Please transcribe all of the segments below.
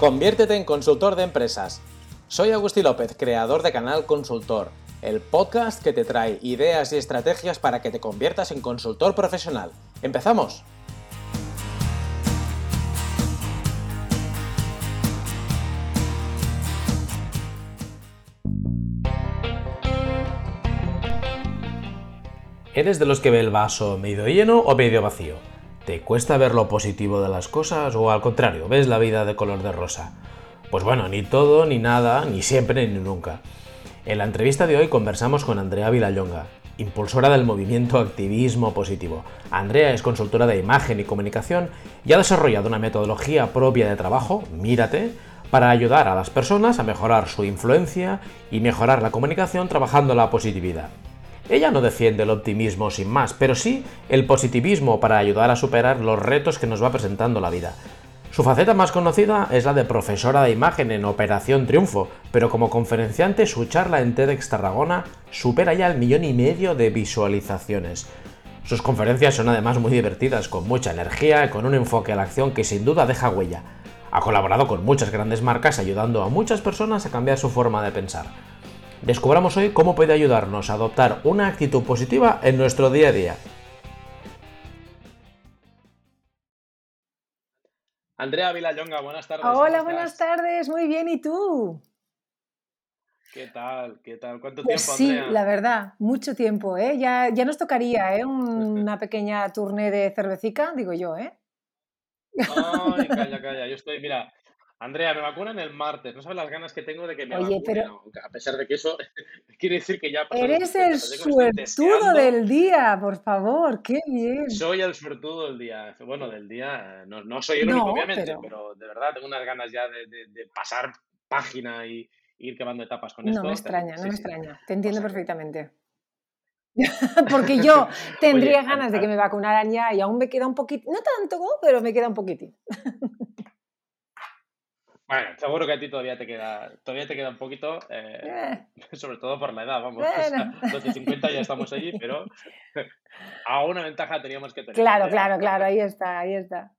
Conviértete en consultor de empresas. Soy Agustín López, creador de Canal Consultor, el podcast que te trae ideas y estrategias para que te conviertas en consultor profesional. ¿Empezamos? ¿Eres de los que ve el vaso medio lleno o medio vacío? ¿Te cuesta ver lo positivo de las cosas o al contrario, ves la vida de color de rosa? Pues bueno, ni todo, ni nada, ni siempre, ni nunca. En la entrevista de hoy conversamos con Andrea Vilallonga, impulsora del movimiento Activismo Positivo. Andrea es consultora de imagen y comunicación y ha desarrollado una metodología propia de trabajo, Mírate, para ayudar a las personas a mejorar su influencia y mejorar la comunicación trabajando la positividad. Ella no defiende el optimismo sin más, pero sí el positivismo para ayudar a superar los retos que nos va presentando la vida. Su faceta más conocida es la de profesora de imagen en Operación Triunfo, pero como conferenciante su charla en TEDx Tarragona supera ya el millón y medio de visualizaciones. Sus conferencias son además muy divertidas, con mucha energía y con un enfoque a la acción que sin duda deja huella. Ha colaborado con muchas grandes marcas ayudando a muchas personas a cambiar su forma de pensar. Descubramos hoy cómo puede ayudarnos a adoptar una actitud positiva en nuestro día a día. Andrea Vilallonga, buenas tardes. Hola, buenas tardes, muy bien, ¿y tú? ¿Qué tal? ¿Qué tal? ¿Cuánto pues tiempo, Sí, la verdad, mucho tiempo, ¿eh? Ya, ya nos tocaría, ¿eh? Una pequeña tournée de cervecica, digo yo, ¿eh? Ay, calla, calla. Yo estoy, mira, Andrea, me vacunan el martes. No sabes las ganas que tengo de que me Oye, vacunen. pero A pesar de que eso quiere decir que ya eres 50, el suertudo del día, por favor, qué bien. Soy el suertudo del día. Bueno, del día. No, no soy el único, No, obviamente, pero pero de verdad tengo unas ganas ya de, de- de pasar página y ir quemando etapas con no me esto. extraña, no me sí. extraña, te O entiendo sea perfectamente. Porque yo tendría Oye, ganas de que me vacunaran ya y aún me queda un poquito, no tanto, pero me queda un poquitín. bueno, seguro que a ti todavía te queda, todavía te queda un poquito, eh, Eh, sobre todo por la edad, vamos. O sea, bueno. los de 50 ya estamos allí, pero a una ventaja teníamos que tener, Claro, claro, claro, ahí está, ahí está.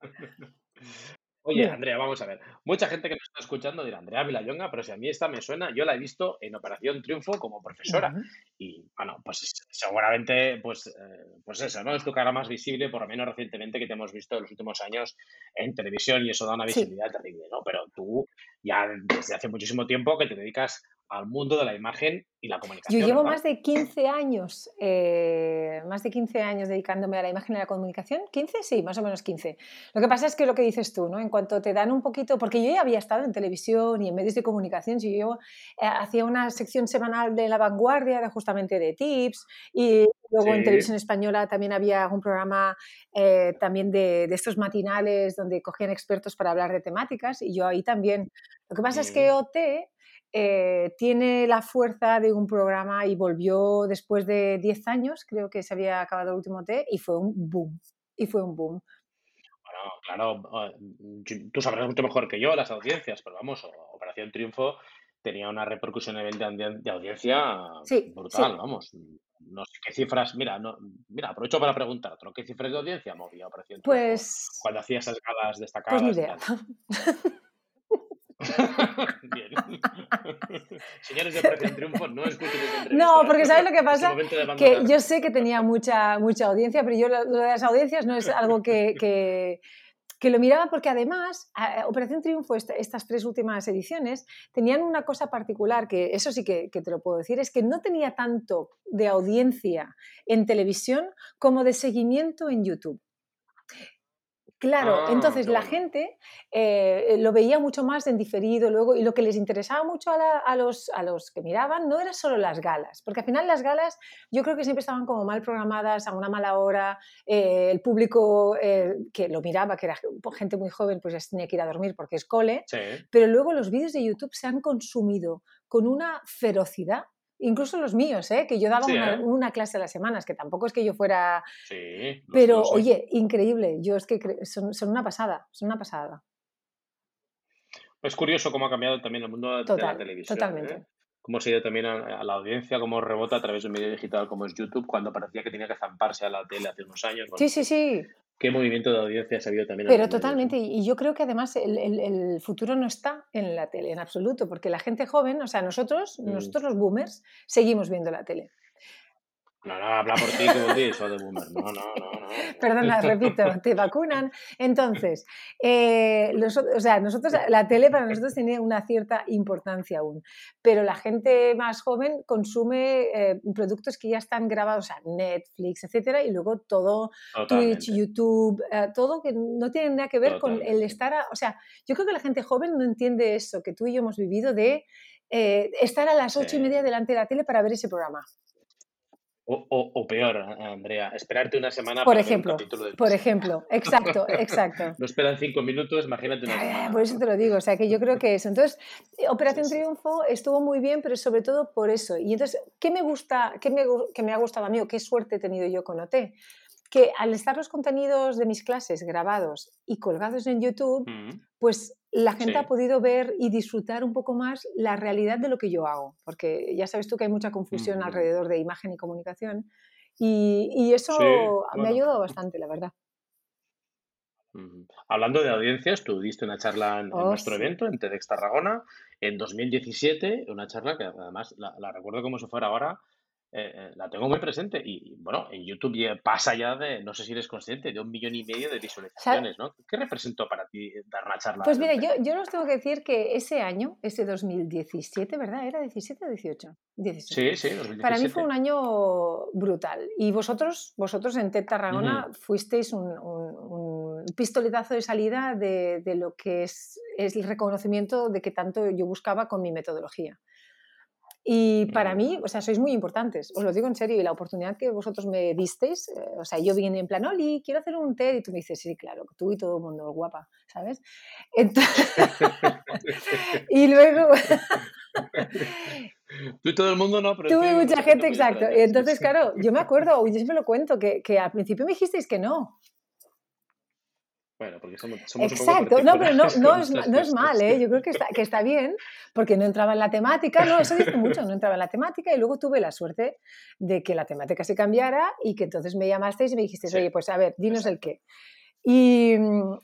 Oye. Andrea, vamos a ver. Mucha gente que nos está escuchando dirá, Andrea Vilallonga, pero si a mí esta me suena, yo la he visto en Operación Triunfo como profesora. Y bueno, pues seguramente, pues, eh, pues eso, ¿no? Es tu cara más visible, por lo menos recientemente, que te hemos visto en los últimos años en televisión y eso da una Sí. visibilidad terrible, ¿no? Pero tú ya desde hace muchísimo tiempo que te dedicas al mundo de la imagen y la Yo comunicación, llevo ¿verdad? más de 15 años, eh, más de 15 años dedicándome a la imagen y a la comunicación. ¿15? Sí, más o menos 15. Lo que pasa es que lo que dices tú, ¿no? En cuanto te dan un poquito, porque yo ya había estado en televisión y en medios de comunicación, si yo eh, hacía una sección semanal de La Vanguardia, de justamente de tips, y luego en televisión española también había un programa eh, también de, de estos matinales donde cogían expertos para hablar de temáticas, y yo ahí también. Lo que pasa es que. OT eh, tiene la fuerza de un programa y volvió después de 10 años, creo que se había acabado el último T, y fue un boom. Y fue un boom. Bueno, claro, eh, yo- tú sabrás mucho mejor que yo las audiencias, pero vamos, Operación Triunfo tenía una repercusión a nivel de, audi- de audiencia Sí, brutal, sí. vamos. No sé qué cifras, mira, no, mira, aprovecho para preguntarte. ¿qué cifras de audiencia movía Operación Triunfo Pues, cuando hacía esas galas pues ni destacadas idea. Bien. Señores de Operación Triunfo, no escuchen. No, porque ¿sabes lo que pasa? Que yo sé que tenía mucha, mucha audiencia, pero yo lo, lo de las audiencias no es algo que, que, que lo miraba porque además Operación Triunfo, esta- estas tres últimas ediciones, tenían una cosa particular, que eso sí que, que te lo puedo decir, es que no tenía tanto de audiencia en televisión como de seguimiento en YouTube. Claro, Ah, entonces la bueno. gente eh, lo veía mucho más en diferido luego y lo que les interesaba mucho a, la- a los, a los que miraban no era solo las galas, porque al final las galas yo creo que siempre estaban como mal programadas, a una mala hora, eh, el público eh, que lo miraba, que era gente muy joven, pues ya tenía que ir a dormir porque es cole, Sí, pero luego los vídeos de YouTube se han consumido con una ferocidad. Incluso los míos, ¿eh? que yo daba sí, una, ¿eh? una clase a las semanas, que tampoco es que yo fuera Sí, pero, sé. oye, increíble. Yo es que cre- son, son una pasada, son una pasada. Es curioso cómo ha cambiado también el mundo de la televisión, ¿eh? totalmente. Cómo se ha ido también a, a la audiencia, cómo rebota a través de un medio digital como es YouTube, cuando parecía que tenía que zamparse a la tele hace unos años. Bueno, Sí, sí, sí. Qué movimiento de audiencia ha habido también. Pero totalmente, y yo creo que además el, futuro no está en la tele, en absoluto, porque la gente joven, o sea, nosotros, mm. nosotros los boomers, seguimos viendo la tele. No, no, habla por ti, que eso de boomer. No, no, no, no. Perdona, repito, te vacunan. Entonces, eh, o sea, nosotros, la tele para nosotros tiene una cierta importancia aún, pero la gente más joven consume eh, productos que ya están grabados, o sea, Netflix, etcétera, y luego todo Twitch, YouTube, eh, todo que no tiene nada que ver con el estar, o sea, yo creo que la gente joven no entiende eso que tú y yo hemos vivido de estar a las ocho y media delante de la tele para ver ese programa. O, peor, Andrea, esperarte una semana por ejemplo, Por ejemplo, exacto, exacto. no esperan cinco minutos, imagínate una semana. Por eso te lo digo, o sea que yo creo que eso. Entonces, Operación Triunfo estuvo muy bien, pero sobre todo por eso. Y entonces, ¿qué me gusta, qué me, que me ha gustado a mí o qué suerte he tenido yo con OT? Que al estar los contenidos de mis clases grabados y colgados en YouTube, pues la gente ha podido ver y disfrutar un poco más la realidad de lo que yo hago, porque ya sabes tú que hay mucha confusión alrededor de imagen y comunicación y, eso me ha ayudado bastante, la verdad. Hablando de audiencias, tú diste una charla en, oh, nuestro evento, en TEDx Tarragona, en 2017, una charla que además la, la recuerdo como si fuera ahora, eh, eh, la tengo muy presente y, bueno, en YouTube pasa ya de, no sé si eres consciente, de un millón y medio de visualizaciones, ¿no? ¿Qué representó para ti dar una charla? Pues mira, yo, yo os tengo que decir que ese año, ese 2017, ¿verdad? ¿Era 17 o 18? Sí, sí, 2017. Para mí fue un año brutal. Y vosotros, vosotros en TED Tarragona fuisteis un, un, pistoletazo de salida de, de lo que es, es el reconocimiento de que tanto yo buscaba con mi metodología. Y para mí, o sea, sois muy importantes, os lo digo en serio, y la oportunidad que vosotros me disteis, eh, o sea, yo vine en plan, Oli, quiero hacer un TED, y tú me dices, sí, claro, tú y todo el mundo, guapa, ¿sabes? y luego... Tú y todo el mundo no, pero... Tú y mucha gente, exacto. Y entonces, claro, yo me acuerdo, yo siempre lo cuento, que, que al principio me dijisteis que no, bueno, porque somos, Exacto, no, pero no, no, es, no es mal, ¿eh? yo creo que está, que está bien, porque no entraba en la temática, no, eso dice mucho, no entraba en la temática. Y luego tuve la suerte de que la temática se cambiara y que entonces me llamasteis y me dijisteis, oye, pues a ver, dinos el qué. Y,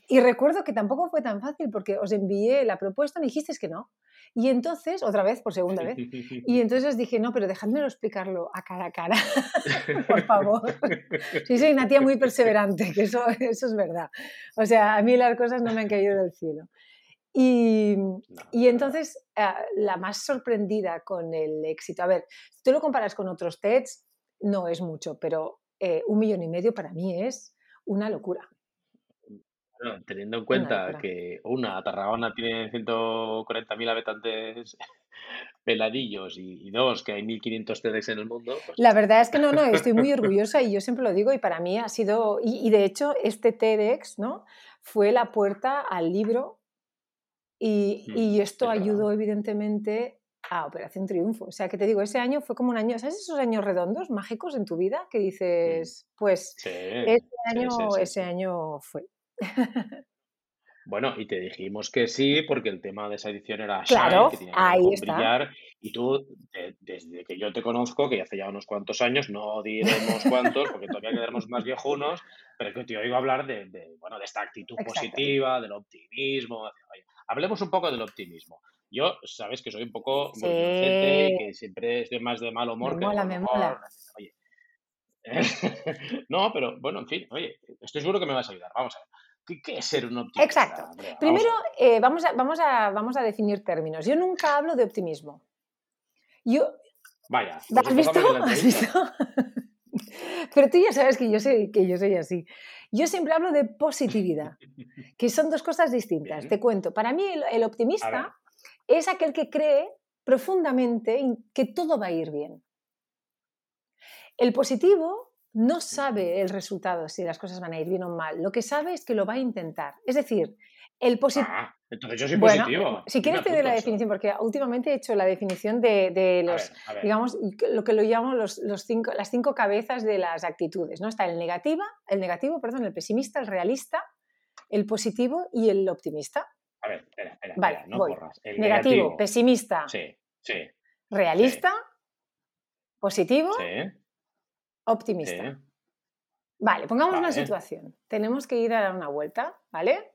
y, recuerdo que tampoco fue tan fácil porque os envié la propuesta, me dijisteis que no. Y entonces, otra vez, por segunda vez, y entonces dije, no, pero dejádmelo explicarlo a cara a cara, por favor. Sí, soy una tía muy perseverante, que eso, eso es verdad. O sea, a mí las cosas no me han caído del cielo. Y, y, entonces, eh, la más sorprendida con el éxito, a ver, si tú lo comparas con otros TEDs, no es mucho, pero eh, un millón y medio para mí es una locura teniendo en cuenta que una, Tarragona tiene 140.000 habitantes peladillos y, dos, que hay 1.500 TEDx en el mundo. Pues la verdad es que no, no, estoy muy orgullosa y yo siempre lo digo y para mí ha sido, y, de hecho este TEDx ¿no? fue la puerta al libro y, mm, y esto ayudó evidentemente a Operación Triunfo. O sea, que te digo, ese año fue como un año, ¿sabes esos años redondos, mágicos en tu vida? Que mm. dices, pues ese, año, ese año fue. Bueno, y te dijimos que sí, porque el tema de esa edición era claro, que tenía que brillar. Y tú, desde que yo te conozco, que hace ya unos cuantos años, no diremos cuántos, porque todavía quedaremos más viejunos, pero que te oigo hablar de, bueno, de esta actitud positiva, del optimismo. hablemos un poco del optimismo. Yo, sabes que soy un poco sí. que siempre estoy más de mal humor. Me mola, me mola. Oye, no, pero bueno, en fin, oye, estoy seguro que me vas a ayudar. Vamos a ver. ¿Qué, es ser un optimista? Exacto. Primero, eh, vamos, a, vamos, a, vamos a definir términos. Yo nunca hablo de optimismo. Yo... Vaya. ¿Has visto? ¿Has visto? Pero tú ya sabes que yo, soy, que yo soy así. Yo siempre hablo de positividad, que son dos cosas distintas. Te cuento. Para mí el optimista es aquel que cree profundamente que todo va a ir bien. El positivo no sabe el resultado, si las cosas van a ir bien o mal. Lo que sabe es que lo va a intentar. Es decir, el positivo... Ah, entonces yo soy positivo. si quieres te doy la definición, porque últimamente he hecho la definición de, los, digamos, lo que lo llamo los, cinco, las cinco cabezas de las actitudes. ¿no? Está el negativa, el negativo, perdón, el pesimista, el realista, el positivo y el optimista. A ver, espera, espera, vale, no. El negativo, pesimista, sí, sí, realista, positivo optimista. Vale, pongamos una situación. Tenemos que ir a dar una vuelta, ¿vale?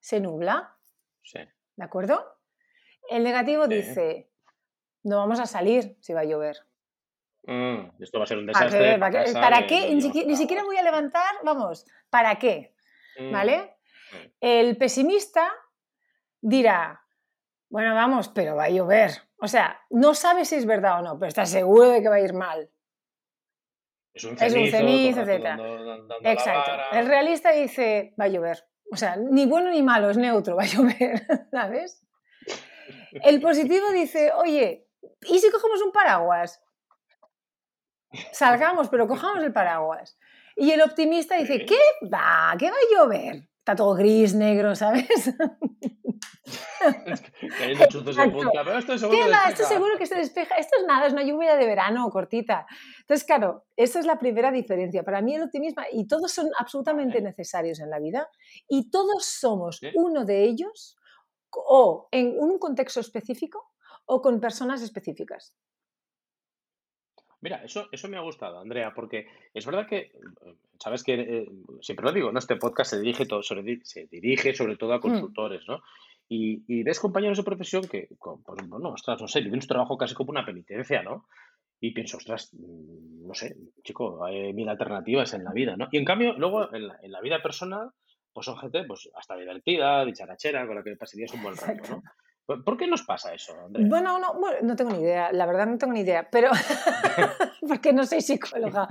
Se nubla, Sí. ¿de acuerdo? El negativo Sí. dice, no vamos a salir si va a llover. Mm, esto va a ser un ¿Para desastre. ¿Para, qué? Ni, siquiera voy a levantar, vamos, ¿para qué? Mm, ¿Vale? mm. El pesimista dirá, bueno, vamos, pero va a llover. O sea, no sabe si es verdad o no, pero está seguro de que va a ir mal. Es un Es un cenizo, rato etcétera. dando- dando- Exacto. El realista dice, va a llover. O sea, ni bueno ni malo, es neutro, va a llover, ¿sabes? El positivo dice, oye, ¿y si cogemos un paraguas? Salgamos, pero cojamos el paraguas. Y el optimista dice. ¿qué va? ¿Qué va a llover? Está todo gris, negro, ¿sabes? Cayendo chuzos de Exacto. punta, pero esto seguro ¿Qué que va? Esto despeja. seguro que se despeja. Esto es nada, es una lluvia de verano cortita. Entonces, claro, esa es la primera diferencia. Para mí el optimismo, y todos son absolutamente Vale. necesarios en la vida, y todos somos Sí. uno de ellos, o en un contexto específico, o con personas específicas. Mira, eso, eso me ha gustado, Andrea, porque es verdad que, sabes que, eh, siempre lo digo, ¿no? Este podcast se dirige, todo, sobre, se dirige sobre todo a consultores, ¿no? Y, y ves compañeros de profesión que, pues, bueno, ostras, no sé, viven su trabajo casi como una penitencia, ¿no? Y pienso, ostras, mm, no sé, chico, hay mil alternativas en la vida, ¿no? Y en cambio, luego en la, en la vida personal, pues son gente, pues hasta divertida, dicharachera, con la que pasarías un buen rato, ¿no? ¿Por qué nos pasa eso, Andrea? Bueno, no, bueno, no tengo ni idea, la verdad no tengo ni idea, pero porque no soy psicóloga.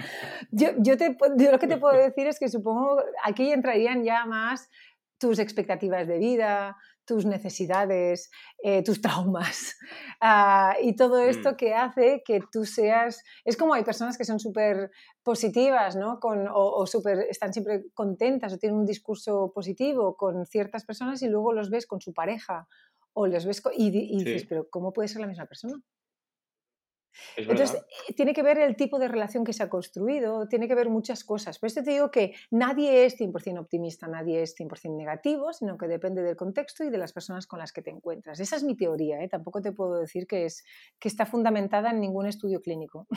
Yo, yo, te, yo lo que te puedo decir es que supongo aquí entrarían ya más tus expectativas de vida, tus necesidades, eh, tus traumas ah, y todo esto Mm. que hace que tú seas... Es como hay personas que son súper positivas, ¿no? Con, o o súper- están siempre contentas o tienen un discurso positivo con ciertas personas y luego los ves con su pareja o les ves co- y, y dices, Sí. pero ¿cómo puede ser la misma persona? Es Entonces, verdad. eh, tiene que ver el tipo de relación que se ha construido, tiene que ver muchas cosas. Por eso te digo que nadie es 100% optimista, nadie es 100% negativo, sino que depende del contexto y de las personas con las que te encuentras. Esa es mi teoría, ¿eh? tampoco te puedo decir que, es, que está fundamentada en ningún estudio clínico.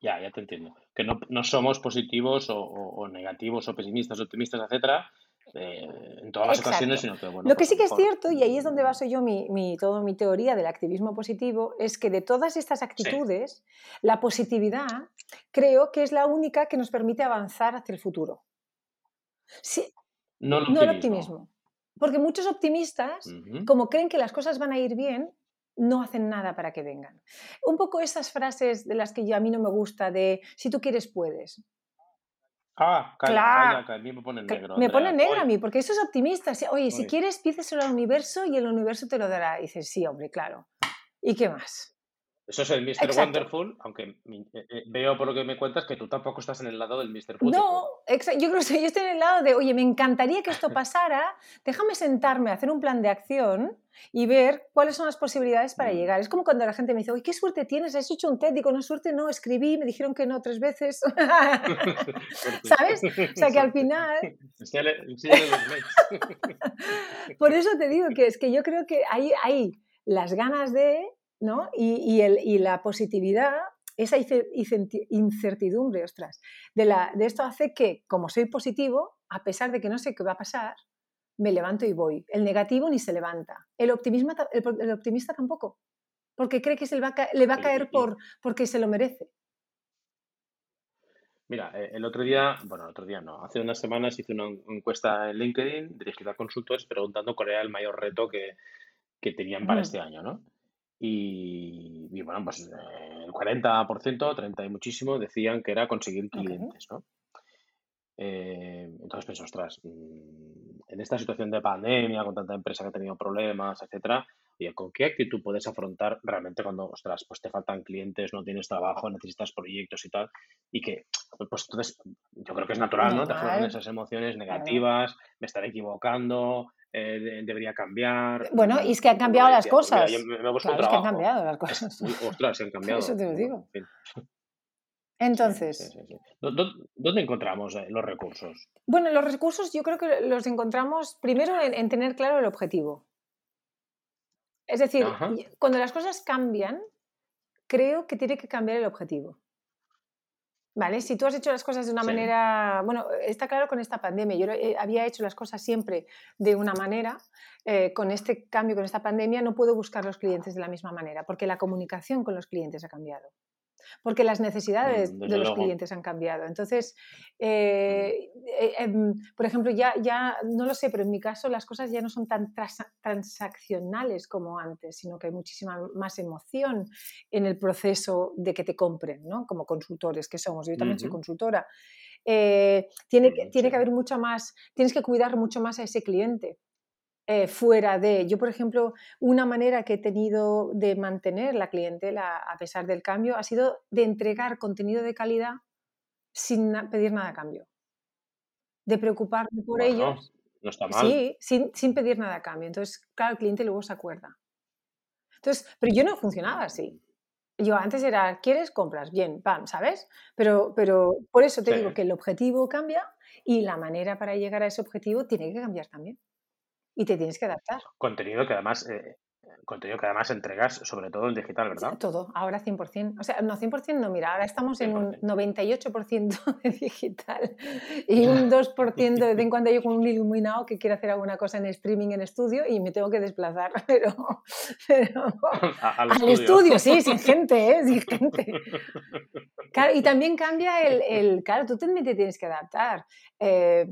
Ya, ya te entiendo. Que no, no somos positivos o, o- o negativos o pesimistas, optimistas, etcétera, eh, en todas las ocasiones, sino que, bueno, Lo que pues sí que es cierto, y ahí es donde mm, baso yo mi, mi, todo mi teoría del activismo positivo, es que de todas estas actitudes, la positividad creo que es la única que nos permite avanzar hacia el futuro. Sí, no el no el optimismo. Porque muchos optimistas, como creen que las cosas van a ir bien, no hacen nada para que vengan. Un poco esas frases de las que yo, a mí no me gusta, de si tú quieres, puedes. Ah, calla, Claro. calla, a mí me pone negro. me pone negra a mí, porque eso es optimista. Oye, si quieres, pídeselo al universo y el universo te lo dará. Y dices, sí, hombre, claro. ¿Y qué más? Eso es el Mr. Exacto. Wonderful, aunque eh, eh, veo por lo que me cuentas que tú tampoco estás en el lado del Mr. Beautiful. No, yo creo que yo estoy en el lado de, oye, me encantaría que esto pasara, déjame sentarme, hacer un plan de acción y ver cuáles son las posibilidades para Mm. llegar. Es como cuando la gente me dice, oye, qué suerte tienes, has hecho un TED, digo, no, suerte no, escribí, me dijeron que no tres veces. ¿Sabes? O sea que al final, por eso te digo que es que yo creo que hay, hay las ganas de, ¿no? Y, y el, y la positividad, esa incertidumbre, ostras, de, la, de esto hace que, como soy positivo, a pesar de que no sé qué va a pasar, me levanto y voy. El negativo ni se levanta. El, optimismo, el, el optimista tampoco, porque cree que se le va a, ca- le va a caer por, porque se lo merece. Mira, eh, el otro día, bueno, el otro día no, hace unas semanas hice una encuesta en LinkedIn dirigida a consultores preguntando cuál era el mayor reto que, que tenían para Ujú. este año, ¿no? Y, y bueno, pues el 40%, 30 y muchísimo, decían que era conseguir clientes, ¿no? Eh, entonces pensé, ostras, mm, en esta situación de pandemia, con tanta empresa que ha tenido problemas, etcétera, oye, ¿con qué actitud puedes afrontar realmente cuando, ostras, pues te faltan clientes, no tienes trabajo, necesitas proyectos y tal? Y que, pues entonces, yo creo que es natural, ¿no? Te Normal, esas emociones negativas, me estaré equivocando, eh, de- debería cambiar. Bueno, y es que han cambiado las mira, cosas. me, me Claro, es que han cambiado las cosas. ostras, se han cambiado. eso te lo digo. en fin. Sí, sí, Entonces, sí, sí. ¿Dó- dó- ¿Dónde encontramos eh, los recursos? Bueno, los recursos yo creo que los encontramos primero en, en tener claro el objetivo. Es decir, Ajá. cuando las cosas cambian, creo que tiene que cambiar el objetivo. ¿Vale? Si tú has hecho las cosas de una manera, bueno, está claro con esta pandemia, yo había hecho las cosas siempre de una manera, eh, con este cambio, con esta pandemia, no puedo buscar los clientes de la misma manera, porque la comunicación con los clientes ha cambiado porque las necesidades mm, de los clientes han cambiado. Entonces, eh, eh, em, por ejemplo, ya, ya, no lo sé, pero en mi caso las cosas ya no son tan transaccionales como antes, sino que hay muchísima más emoción en el proceso de que te compren, ¿no? Como consultores que somos. Yo también soy consultora. Eh, tiene, tiene que haber mucha más, tienes que cuidar mucho más a ese cliente. Eh, fuera de. Yo, por ejemplo, una manera que he tenido de mantener la clientela a pesar del cambio ha sido de entregar contenido de calidad sin pedir nada a cambio. De preocuparme por ellos. No está mal. Sí, sin, pedir nada a cambio. Entonces, claro, el cliente luego se acuerda. Entonces, pero yo no funcionaba así. Yo antes era, ¿quieres? Compras, bien, pam, ¿sabes? Pero, pero por eso te digo que el objetivo cambia y la manera para llegar a ese objetivo tiene que cambiar también y te tienes que adaptar. Contenido que además, eh, contenido que además entregas sobre todo en digital, ¿verdad? Todo, ahora 100%. O sea, no 100% no, mira, ahora estamos en un 98% de digital y un 2% de vez en cuando con un iluminado que quiere hacer alguna cosa en streaming en estudio y me tengo que desplazar, pero, pero al, estudio. sí, sin gente, ¿eh? sin gente. Claro, y también cambia el, el, claro, tú también te tienes que adaptar. Eh,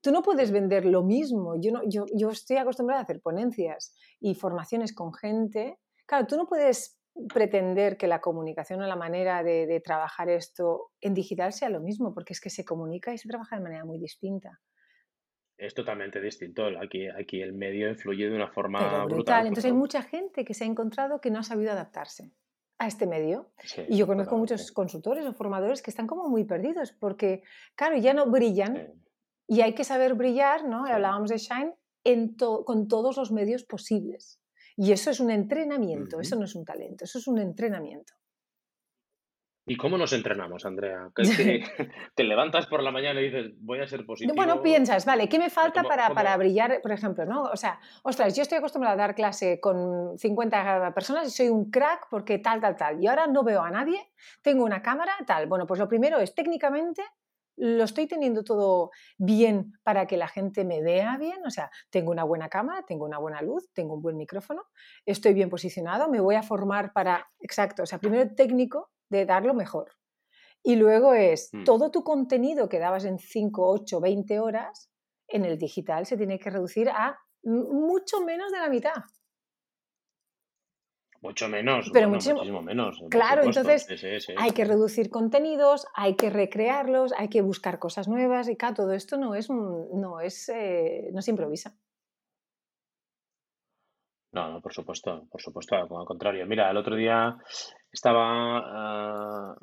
tú no puedes vender lo mismo. Yo, no, yo, yo estoy acostumbrada a hacer ponencias y formaciones con gente. Claro, tú no puedes pretender que la comunicación o la manera de, trabajar esto en digital sea lo mismo, porque es que se comunica y se trabaja de manera muy distinta. Es totalmente distinto. Aquí, aquí el medio influye de una forma brutal. Entonces hay mucha gente que se ha encontrado que no ha sabido adaptarse a este medio. y yo conozco muchos consultores o formadores que están como muy perdidos porque, claro, ya no brillan y hay que saber brillar, ¿no? Hablábamos de Shine en con todos los medios posibles. Y eso es un entrenamiento, eso no es un talento, eso es un entrenamiento. ¿Y cómo nos entrenamos, Andrea? te levantas por la mañana y dices, voy a ser positivo. Bueno, piensas, vale, ¿qué me falta para, para, brillar, por ejemplo? ¿no? O sea, ostras, yo estoy acostumbrada a dar clase con 50 personas y soy un crack porque tal, tal, tal. Y ahora no veo a nadie, tengo una cámara, tal. Bueno, pues lo primero es técnicamente lo estoy teniendo todo bien para que la gente me vea bien, o sea, tengo una buena cámara, tengo una buena luz, tengo un buen micrófono, estoy bien posicionado, me voy a formar para, exacto, o sea, primero técnico de darlo mejor. Y luego es mm. todo tu contenido que dabas en 5, 8, 20 horas, en el digital se tiene que reducir a mucho menos de la mitad. Mucho menos, pero muchísimo, menos. Claro, entonces hay que reducir contenidos, hay que recrearlos, hay que buscar cosas nuevas y claro, todo esto no es, no es, eh, no se improvisa. No, no, por supuesto, por supuesto, al contrario. Mira, el otro día estaba, ah,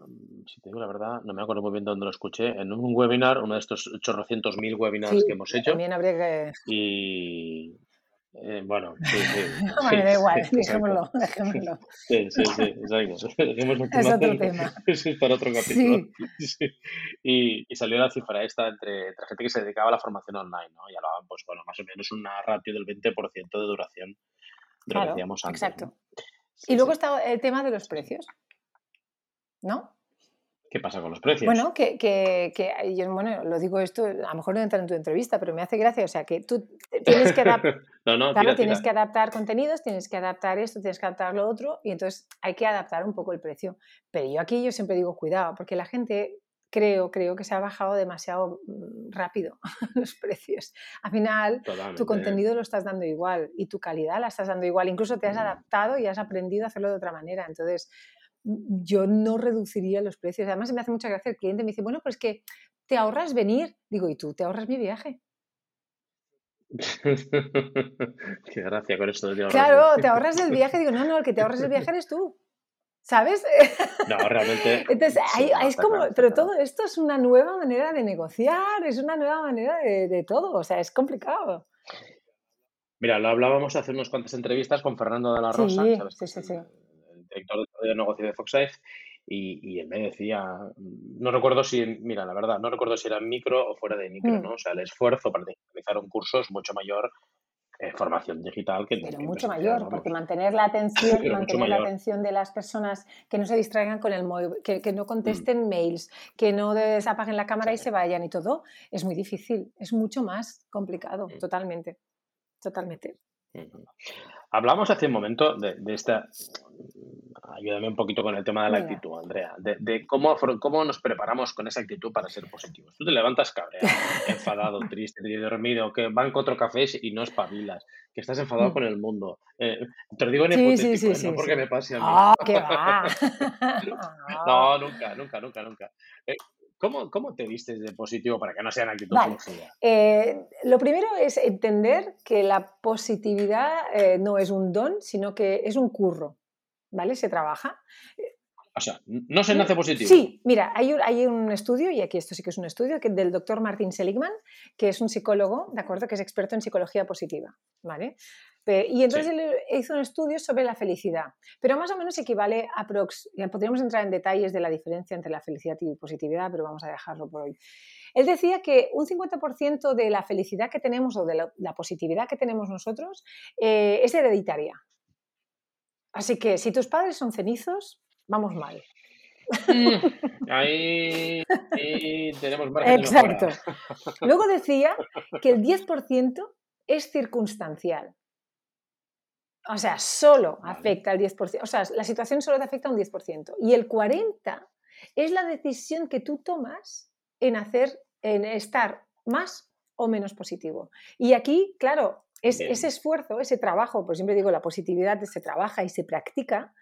si te digo la verdad, no me acuerdo muy bien dónde lo escuché, en un webinar, uno de estos chorrocientos mil webinars que hemos hecho. También habría que... Y, eh, bueno, sí, sí. no, me da igual, dejémoslo, dejémoslo. Sí, sí, sí, exacto. es otro tema. Eso es para otro capítulo. Sí. Y, y, salió la cifra esta entre, entre, gente que se dedicaba a la formación online, ¿no? Y hablaban, pues bueno, más o menos una ratio del 20% de duración de lo que hacíamos antes. Exacto. y luego está el tema de los precios, ¿no? ¿Qué pasa con los precios? Bueno, que, que, que yo, bueno, lo digo esto, a lo mejor no entra en tu entrevista, pero me hace gracia, o sea, que tú tienes que adaptar, no, no, claro, tienes que adaptar contenidos, tienes que adaptar esto, tienes que adaptar lo otro, y entonces hay que adaptar un poco el precio. Pero yo aquí yo siempre digo, cuidado, porque la gente creo, creo que se ha bajado demasiado mm, rápido los precios. Al final, tu contenido lo estás dando igual y tu calidad la estás dando igual. Incluso te has mm. adaptado y has aprendido a hacerlo de otra manera. Entonces, yo no reduciría los precios. Además, me hace mucha gracia el cliente me dice, bueno, pues que te ahorras venir. Digo, ¿y tú te ahorras mi viaje? Qué gracia con esto. De claro, te ahorras el viaje. Digo, no, no, el que te ahorras el viaje eres tú. ¿Sabes? No, realmente. Entonces, es como, pero todo esto es una nueva manera de negociar, es una nueva manera de, todo, o sea, es complicado. Mira, lo hablábamos hace unas cuantas entrevistas con Fernando de la Rosa, Sí, sí, sí director de negocio de Foxife, y, él me decía, no recuerdo si, mira, la verdad, no recuerdo si era en micro o fuera de micro, mm. ¿no? O sea, el esfuerzo para realizar un curso es mucho mayor eh, formación digital que pero mucho mayor porque mantener la atención mantener la atención de las personas que no se distraigan con el móvil que, que no mm. contesten mails que no desapaguen la cámara y se vayan y todo es muy difícil es mucho más complicado mm. totalmente totalmente Hablamos hace un momento de, esta. Ayúdame un poquito con el tema de la actitud, Andrea. De, cómo, cómo nos preparamos con esa actitud para ser positivos. Tú te levantas cabreado, enfadado, triste, dormido, que van cuatro cafés y no espabilas, que estás enfadado mm. con el mundo. Eh, te lo digo en hipotético, ¿eh? no porque me pase a mí. ¡Ah, qué va! no, nunca, nunca, nunca, nunca. Eh, ¿Cómo, ¿Cómo, te vistes de positivo para que no sea una actitud vale. Eh, lo primero es entender que la positividad eh, no es un don, sino que es un curro, ¿vale? Se trabaja. O sea, no se nace positivo. Sí, mira, hay un, hay un estudio, y aquí esto sí que es un estudio, que del doctor Martin Seligman, que es un psicólogo, ¿de acuerdo? Que es experto en psicología positiva, ¿vale? Y entonces él hizo un estudio sobre la felicidad, pero más o menos equivale a... Prox, podríamos entrar en detalles de la diferencia entre la felicidad y positividad, pero vamos a dejarlo por hoy. Él decía que un 50% de la felicidad que tenemos o de la, positividad que tenemos nosotros eh, es hereditaria. Así que si tus padres son cenizos, vamos mal. Mm, ahí, tenemos margen Exacto. Luego decía que el 10% es circunstancial. O sea, solo afecta al 10%. O sea, la situación solo te afecta a un 10%. Y el 40% es la decisión que tú tomas en hacer, en estar más o menos positivo. Y aquí, claro, es, ese esfuerzo, ese trabajo, pues siempre digo, la positividad se trabaja y se practica,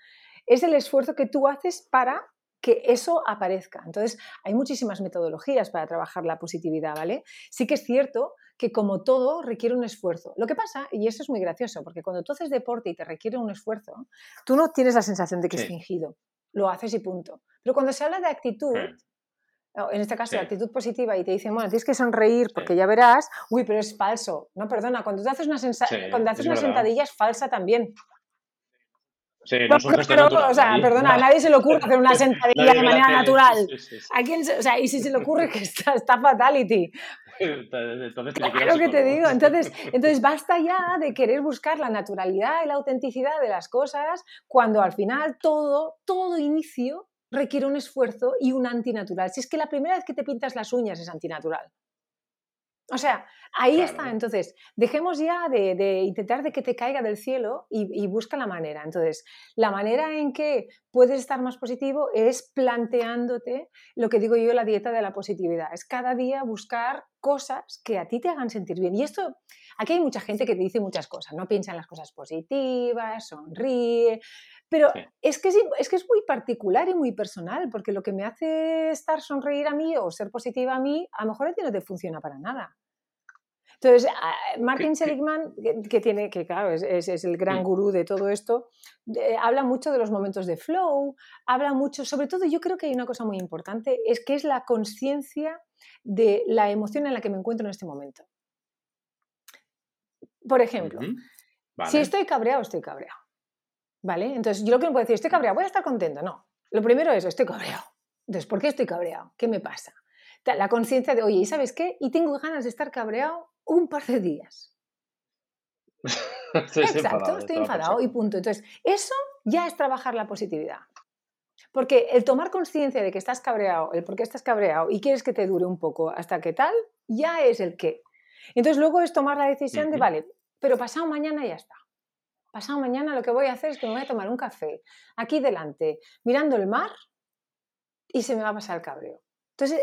es el esfuerzo que tú haces para que eso aparezca. Entonces, hay muchísimas metodologías para trabajar la positividad, ¿vale? Sí que es cierto que como todo requiere un esfuerzo. Lo que pasa, y eso es muy gracioso, porque cuando tú haces deporte y te requiere un esfuerzo, tú no tienes la sensación de que es fingido, lo haces y punto. Pero cuando se habla de actitud, en este caso, de actitud positiva, y te dicen, bueno, tienes que sonreír porque ya verás, uy, pero es falso. No, perdona, cuando tú haces una, cuando haces una sentadilla es falsa también. Sí, no, o sea, perdona, a nadie se le ocurre hacer una sentadilla de manera natural. ¿A quién o sea, y si se le ocurre que está, está fatality. Entonces, claro que te digo. Entonces, entonces, basta ya de querer buscar la naturalidad y la autenticidad de las cosas cuando al final todo, todo inicio requiere un esfuerzo y un antinatural. Si es que la primera vez que te pintas las uñas es antinatural. O sea, ahí está. Entonces, dejemos ya de, intentar de que te caiga del cielo y, busca la manera. Entonces, la manera en que puedes estar más positivo es planteándote lo que digo yo, la dieta de la positividad. Es cada día buscar cosas que a ti te hagan sentir bien. Y esto, aquí hay mucha gente que te dice muchas cosas. No piensa en las cosas positivas, sonríe. Pero es, que es, que es muy particular y muy personal, porque lo que me hace estar sonreír a mí o ser positiva a mí, a lo mejor a ti no te funciona para nada. Entonces, Martin Seligman, que, tiene, que claro, es, el gran mm. gurú de todo esto, habla mucho de los momentos de flow, habla mucho, sobre todo yo creo que hay una cosa muy importante, es que es la conciencia de la emoción en la que me encuentro en este momento. Por ejemplo, si estoy cabreado, estoy cabreado. ¿Vale? Entonces, yo lo que no puedo decir, estoy cabreado, voy a estar contento. No. Lo primero es, estoy cabreado. Entonces, ¿por qué estoy cabreado? ¿Qué me pasa? La conciencia de, oye, ¿y sabes qué? Y tengo ganas de estar cabreado un par de días. Exacto, estoy enfadado y punto. Entonces, eso ya es trabajar la positividad. Porque el tomar conciencia de que estás cabreado, el por qué estás cabreado y quieres que te dure un poco hasta que tal, ya es el qué. Entonces luego es tomar la decisión de, vale, pero pasado mañana ya está. Pasado mañana lo que voy a hacer es que me voy a tomar un café aquí delante, mirando el mar y se me va a pasar el cabreo. Entonces,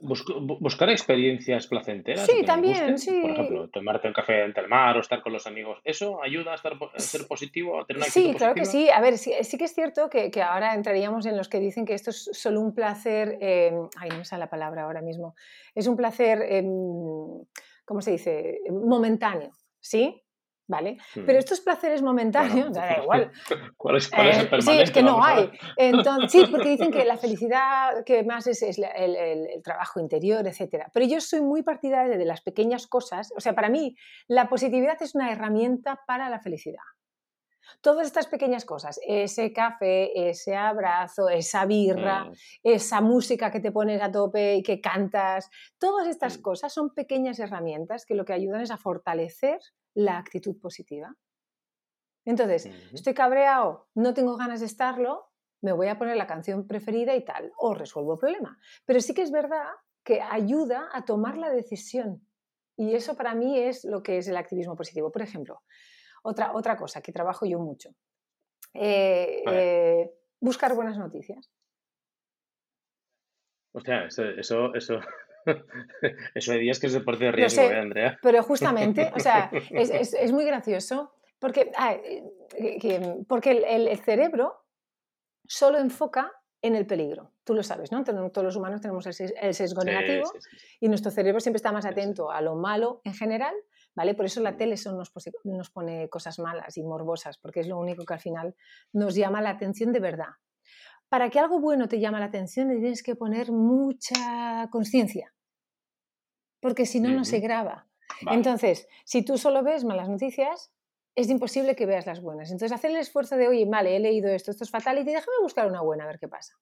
buscar experiencias placenteras. Sí, también, sí. Por ejemplo, tomarte un café ante el mar o estar con los amigos. ¿Eso ayuda a, estar, ser positivo, a tener una Sí, claro que sí. A ver, sí, que es cierto que, ahora entraríamos en los que dicen que esto es solo un placer. Eh, ay, no me sale la palabra ahora mismo. Es un placer, eh, ¿cómo se dice? Momentáneo, ¿sí? ¿Vale? Pero estos placeres momentáneos, da igual. ¿Cuál es, cuál es el eh, Sí, es que no hay. Entonces, sí, porque dicen que la felicidad que más es, es el, el, trabajo interior, etc. Pero yo soy muy partidaria de las pequeñas cosas. O sea, para mí la positividad es una herramienta para la felicidad. Todas estas pequeñas cosas, ese café, ese abrazo, esa birra, Mm, esa música que te pones a tope y que cantas, todas estas mm, cosas son pequeñas herramientas que lo que ayudan es a fortalecer la actitud positiva. Entonces, estoy cabreado, no tengo ganas de estarlo, me voy a poner la canción preferida y tal, o resuelvo el problema. Pero sí que es verdad que ayuda a tomar la decisión. Y eso para mí es lo que es el activismo positivo. Por ejemplo, otra, otra cosa que trabajo yo mucho, eh, eh, buscar buenas noticias. hostia, eso, eso, eso, eso hay días que es deporte de riesgo, ¿eh, Andrea? pero justamente, o sea, es, es- es muy gracioso porque, ah, que- porque el, el- el cerebro solo enfoca en el peligro. Tú lo sabes, ¿no? Todos los humanos tenemos el ses- el sesgo negativo sí, sí, sí, y nuestro cerebro siempre está más atento a lo malo en general, ¿vale? Por eso la Mm, tele solo nos, nos pone cosas malas y morbosas, porque es lo único que al final nos llama la atención de verdad. Para que algo bueno te llame la atención, le tienes que poner mucha conciencia, porque si no, no se graba. Vale. Entonces, si tú solo ves malas noticias, es imposible que veas las buenas. Entonces, hacer el esfuerzo de, oye, vale, he leído esto, esto es fatal, y déjame buscar una buena a ver qué pasa.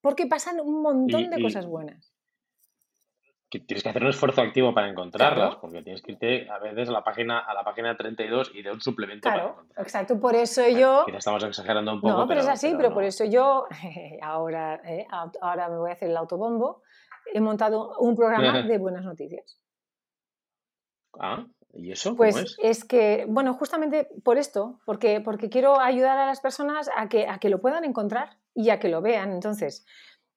Porque pasan un montón Y, de cosas buenas. Que tienes que hacer un esfuerzo activo para encontrarlas, Claro, porque tienes que irte a veces a la página, a la página 32 y de un suplemento para claro, encontrarlas. exacto. Por eso Bueno, yo, quizás estamos exagerando un poco, no, pero es así, pero pero por eso yo, ahora, eh, ahora me voy a hacer el autobombo, he montado un programa de buenas noticias. Ah, ¿y eso cómo Pues es? es que, bueno, justamente por esto, porque, porque quiero ayudar a las personas a que, a que lo puedan encontrar y a que lo vean. Entonces,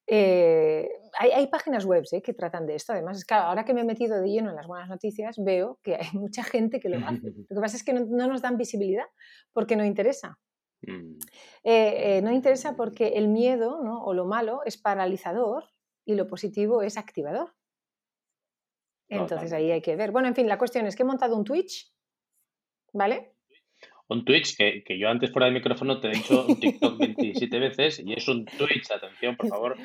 eh, hay, hay páginas web ¿eh? que tratan de esto. Además, es claro, ahora que me he metido de lleno en las buenas noticias, veo que hay mucha gente que lo hace. Lo que pasa es que no, no nos dan visibilidad porque no interesa. Mm, Eh, eh, no interesa porque el miedo ¿no? o lo malo es paralizador y lo positivo es activador. Entonces ahí hay que ver. Bueno, en fin, la cuestión es que he montado un Twitch, ¿vale? Un Twitch que, que yo antes fuera de micrófono te he dicho un TikTok 27 veces y es un Twitch, atención, por favor,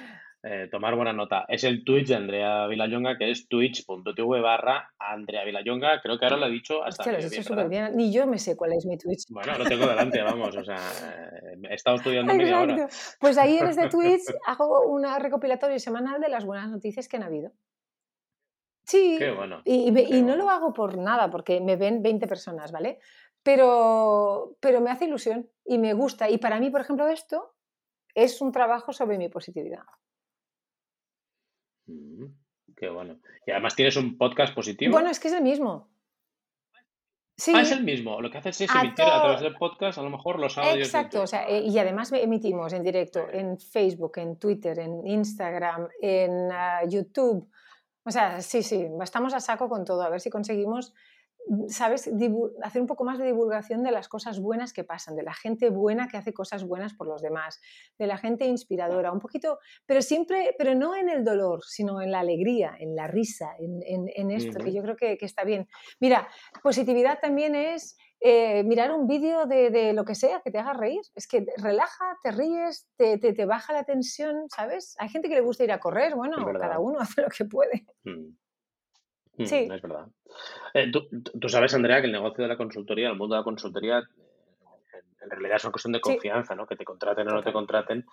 eh, tomar buena nota. Es el Twitch de Andrea Villayonga, que es twitch.tv barra Andrea Villayonga. Creo que ahora lo he dicho hasta Hostia, lo. Ni yo me sé cuál es mi Twitch. Bueno, lo tengo delante, vamos, o sea, eh, he estado estudiando media hora. Exacto. Pues ahí en este Twitch hago una recopilatorio semanal de las buenas noticias que han habido. Qué Sí, bueno, y, y qué no lo hago por nada, porque me ven 20 personas, ¿vale? Pero, pero me hace ilusión y me gusta. Y para mí, por ejemplo, esto es un trabajo sobre mi positividad. Mm, qué bueno. Y además tienes un podcast Bueno, positivo. es que es el mismo. Ah, es Sí, el mismo. Lo que haces es a emitir a través del podcast, a lo mejor los audios Exacto, o sea, y además me- emitimos en directo en Facebook, en Twitter, en Instagram, en ah, YouTube. O sea, sí, sí, estamos a saco con todo, a ver si conseguimos, ¿sabes?, Divu- hacer un poco más de divulgación de las cosas buenas que pasan, de la gente buena que hace cosas buenas por los demás, de la gente inspiradora, un poquito, pero siempre, pero no en el dolor, sino en la alegría, en la risa, en, en- en esto, que yo creo que, que está bien. Mira, positividad también es eh, mirar un vídeo de, de lo que sea que te haga reír. Es que relaja, te ríes, te, te- te baja la tensión, ¿sabes? Hay gente que le gusta ir a correr, bueno, cada uno hace lo que puede. Mm, Sí, es verdad. Eh, tú, tú- sabes, Andrea, que el negocio de la consultoría, el mundo de la consultoría, eh, en, realidad es una cuestión de sí, confianza, ¿no? Que te contraten o no te contraten,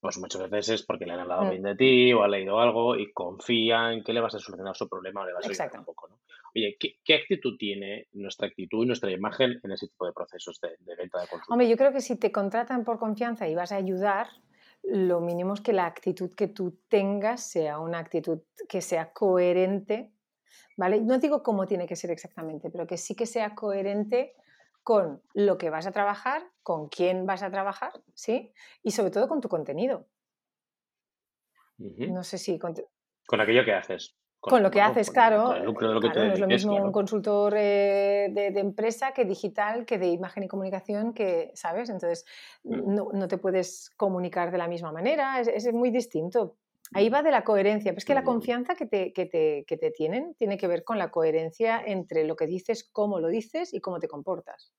pues muchas veces es porque le han hablado Mm, bien de ti o ha leído algo y confía en que le vas a solucionar su problema o le vas a ayudar un poco, ¿no? Oye, ¿qué, qué actitud tiene nuestra actitud y nuestra imagen en ese tipo de procesos de, de venta de Hombre, consultoría? yo creo que si te contratan por confianza y vas a ayudar, lo mínimo es que la actitud que tú tengas sea una actitud que sea coherente, ¿vale? No digo cómo tiene que ser exactamente, pero que sí que sea coherente con lo que vas a trabajar, con quién vas a trabajar, ¿sí? Y sobre todo con tu contenido. No sé si... con- Con aquello que haces, con, Con lo que haces, con, claro, con el lucro de lo que te claro, no es lo mismo un consultor eh, de, de empresa que digital, que de imagen y comunicación, que, ¿sabes? Entonces, Mm, no, no te puedes comunicar de la misma manera, es, es muy distinto. Ahí mm, va de la coherencia, pero es que la confianza que te, que, te, que te tienen tiene que ver con la coherencia entre lo que dices, cómo lo dices y cómo te comportas.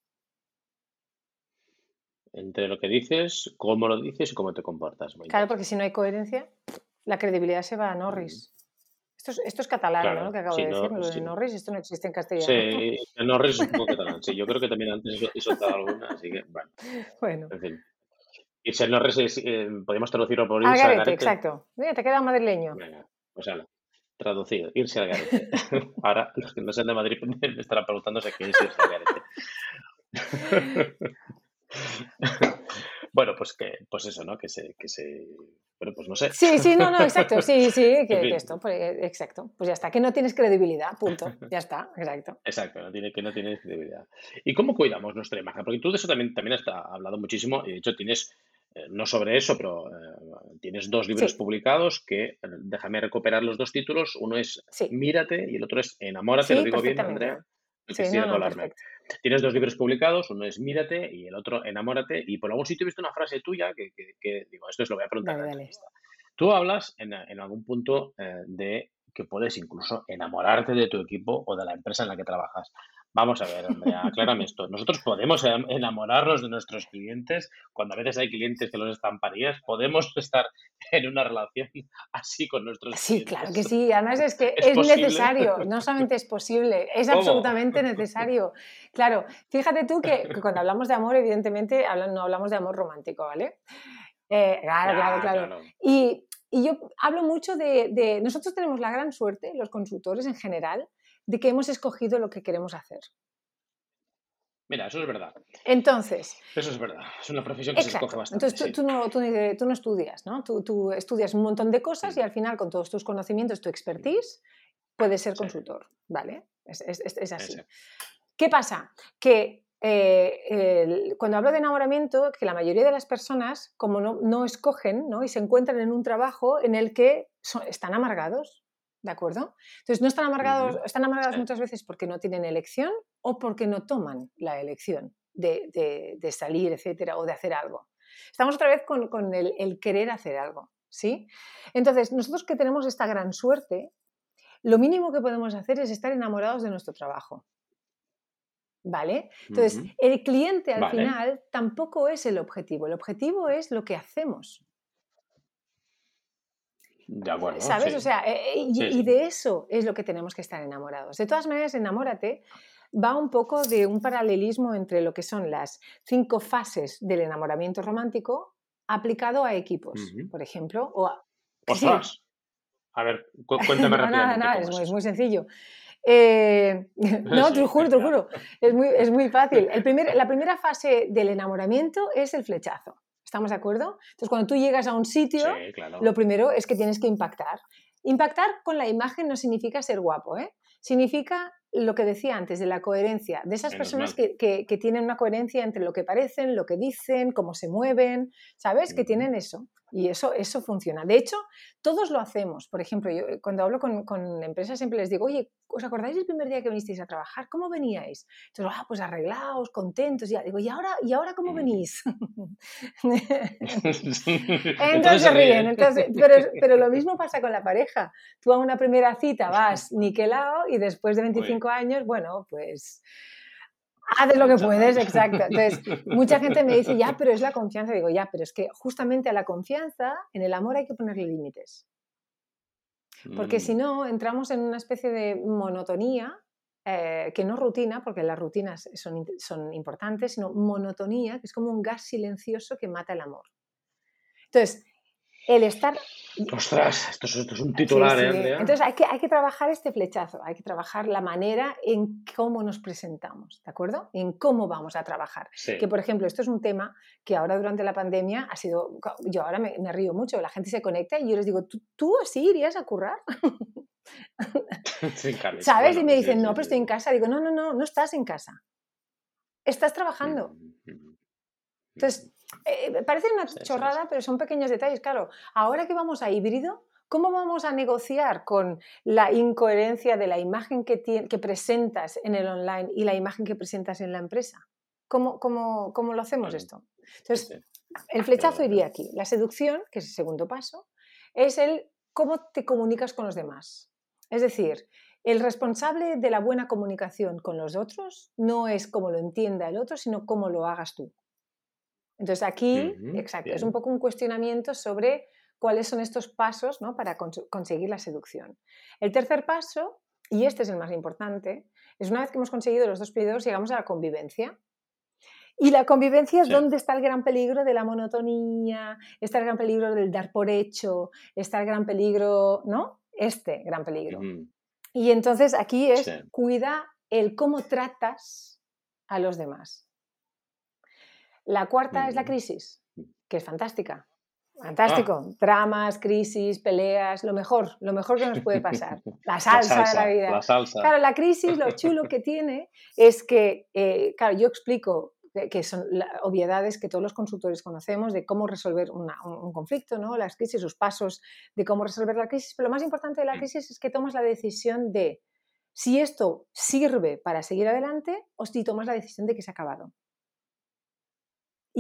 Entre lo que dices, cómo lo dices y cómo te comportas. Claro, porque si no hay coherencia, la credibilidad se va a Mm, Norris. Esto es, esto es catalán, Claro, ¿no? Que acabo de no, decir, lo de. Norris, esto no existe en castellano. Sí, el Norris es un poco catalán. Sí, yo creo que también antes he soltado alguna, así que, bueno, Bueno, en fin. Irse al Norris es, eh, podríamos traducirlo por irse al garete. exacto. Mira, te queda madrileño. Venga, pues ala, traducido, irse al garete. Ahora, los que no sean de Madrid me estarán preguntándose qué es irse al garete. Bueno, pues que, pues eso, ¿no? Que se, que se, bueno, pues no sé. Sí, sí, no, no, exacto, sí, sí, que, En que fin. esto, pues, eh, exacto. Pues ya está, que no tienes credibilidad, punto. Ya está, exacto. Exacto, no tiene, que no tiene credibilidad. ¿Y cómo cuidamos nuestra imagen? Porque tú de eso también, también has hablado muchísimo y de hecho tienes, eh, no sobre eso, pero eh, tienes dos libros Sí. publicados que, déjame recuperar los dos títulos, uno es Sí. Mírate y el otro es Enamórate, Sí, lo digo bien. Andrea. No Sí, quisiera no, no, colarme. perfecto. Tienes dos libros publicados, uno es Mírate y el otro Enamórate y por algún sitio he visto una frase tuya que, que- que digo, esto es lo voy a preguntar Dale, dale. Tú hablas en, en algún punto eh, de que puedes incluso enamorarte de tu equipo o de la empresa en la que trabajas. Vamos a ver, aclárame esto. Nosotros podemos em- enamorarnos de nuestros clientes cuando a veces hay clientes que los estamparías. Podemos estar en una relación así con nuestros Sí, clientes. claro que sí. Además es que ¿Es necesario, no solamente es posible, es ¿Cómo? absolutamente necesario. Claro, fíjate tú que, cuando hablamos de amor, evidentemente no hablamos de amor romántico, ¿vale? Eh, claro, claro, claro. claro. Y, y yo hablo mucho de, de- Nosotros tenemos la gran suerte, los consultores en general, de que hemos escogido lo que queremos hacer. Mira, eso es verdad. Entonces, Eso es verdad. Es una profesión que se escoge bastante. Entonces tú, sí. tú no, tú ni- tú no estudias, ¿no? Tú, estudias un montón de cosas y al final con todos tus conocimientos, tu expertise, puedes ser Sí. consultor, ¿vale? Es, es- es- es así. ¿Qué pasa? Que eh, cuando hablo de enamoramiento, que la mayoría de las personas, como no, no escogen ¿no? y se encuentran en un trabajo en el que son- están amargados, ¿de acuerdo? Entonces, no están amargados, están amargados Sí. muchas veces porque no tienen elección o porque no toman la elección de, de- de salir, etcétera, o de hacer algo. Estamos otra vez con, con el, el querer hacer algo, ¿sí? Entonces, nosotros que tenemos esta gran suerte, lo mínimo que podemos hacer es estar enamorados de nuestro trabajo. ¿Vale? Entonces, el cliente al Vale. final tampoco es el objetivo, el objetivo es lo que hacemos. De acuerdo. ¿Sabes? sí. O sea, eh, eh, y, Sí, y sí. de eso es lo que tenemos que estar enamorados. De todas maneras, enamórate va un poco de un paralelismo entre lo que son las cinco fases del enamoramiento romántico aplicado a equipos, por ejemplo, o a, ¡Ostras! A ver, cu- cuéntame no, nada, rápidamente nada, cómo es, es muy- sencillo. Eh, no, te lo juro, te lo juro. Es muy, es muy fácil. El primer, la primera fase del enamoramiento es el flechazo. ¿Estamos de acuerdo? Entonces, cuando tú llegas a un sitio, Sí, claro. lo primero es que tienes que impactar. Impactar con la imagen no significa ser guapo, ¿eh? Significa lo que decía antes, de la coherencia, de esas Menos personas que, que- que tienen una coherencia entre lo que parecen, lo que dicen, cómo se mueven, ¿sabes? Que tienen eso. Y eso, eso funciona. De hecho, todos lo hacemos. Por ejemplo, yo eh, cuando hablo con, con empresas siempre les digo, oye, ¿os acordáis del primer día que vinisteis a trabajar? ¿Cómo veníais? Entonces, ah, pues arreglados, contentos. Ya. Digo, ¿y ahora, ¿y ahora cómo venís? Entonces Entonces se ríen. Entonces, pero, pero lo mismo pasa con la pareja. Tú a una primera cita vas niquelado y después de 25 años, bueno, pues haces lo que puedes, exacto. Entonces, mucha gente me dice, ya, pero es la confianza. Digo, ya, pero es que justamente a la confianza, en el amor hay que ponerle límites. Porque si Mm, no, entramos en una especie de monotonía, eh, que no rutina, porque las rutinas son, son importantes, sino monotonía, que es como un gas silencioso que mata el amor. Entonces, el estar... Ostras, esto es, esto es un titular, sí. ¿eh, Andrea? Entonces hay que, hay que trabajar este flechazo, hay que trabajar la manera en cómo nos presentamos, ¿de acuerdo? En cómo vamos a trabajar. Sí. Que, por ejemplo, esto es un tema que ahora durante la pandemia ha sido, yo ahora me, me río mucho, la gente se conecta y yo les digo, ¿tú, tú así irías a currar? Claro, ¿Sabes? y me dicen, no, pero estoy en casa. Digo, no, no, no, no estás en casa. Estás trabajando. Mm, mm, Entonces, eh, parece una Sí, sí, chorrada, pero son pequeños detalles. Claro, ahora que vamos a híbrido, ¿cómo vamos a negociar con la incoherencia de la imagen que, presentas en el online y la imagen que presentas en la empresa? ¿Cómo, cómo, cómo lo hacemos Claro. esto? Entonces, el flechazo iría aquí. La seducción, que es el segundo paso, es el cómo te comunicas con los demás. Es decir, el responsable de la buena comunicación con los otros no es cómo lo entienda el otro, sino cómo lo hagas tú. Entonces aquí, exacto, es un poco un cuestionamiento sobre cuáles son estos pasos ¿no? para conseguir la seducción. El tercer paso, y este es el más importante, es una vez que hemos conseguido los dos periodos, llegamos a la convivencia. Y la convivencia es donde está el gran peligro de la monotonía, está el gran peligro del dar por hecho, está el gran peligro, ¿no? Este gran peligro. Y entonces aquí es cuida el cómo tratas a los demás. La cuarta es la crisis, que es fantástica. Fantástico. Ah. Dramas, crisis, peleas, lo mejor, lo mejor que nos puede pasar. La salsa, de la vida. La salsa. Claro, la crisis, lo chulo que tiene es que, eh, claro, yo explico que son obviedades que todos los consultores conocemos de cómo resolver un, conflicto, ¿no? las crisis, sus pasos de cómo resolver la crisis, pero lo más importante de la crisis es que tomas la decisión de si esto sirve para seguir adelante o si tomas la decisión de que se ha acabado.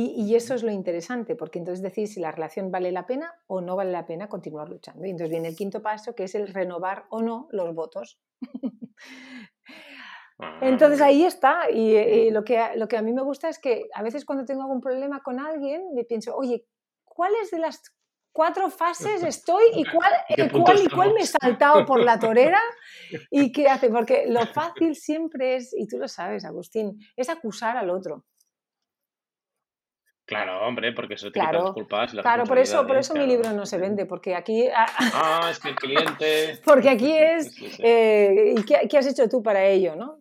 Y, eso es lo interesante, porque entonces decir si la relación vale la pena o no vale la pena continuar luchando. Y entonces viene el quinto paso, que es el renovar o no los votos. Ah, entonces ahí está. Y, lo, que, lo que a mí me gusta es que a veces cuando tengo algún problema con alguien, me pienso, oye, ¿cuáles de las cuatro fases estoy y cuál, cuál y cuál me he saltado por la torera y qué hace? Porque lo fácil siempre es, y tú lo sabes, Agustín, es acusar al otro. Claro, hombre, porque eso te claro, culpas. claro, por eso, por eso mi libro no se vende, porque aquí. Ah, es que el cliente. Porque aquí es. Eh, ¿Y qué, has hecho tú para ello, no?